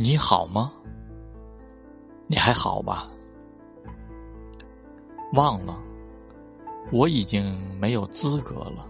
你好吗？你还好吧？忘了我已经没有资格了。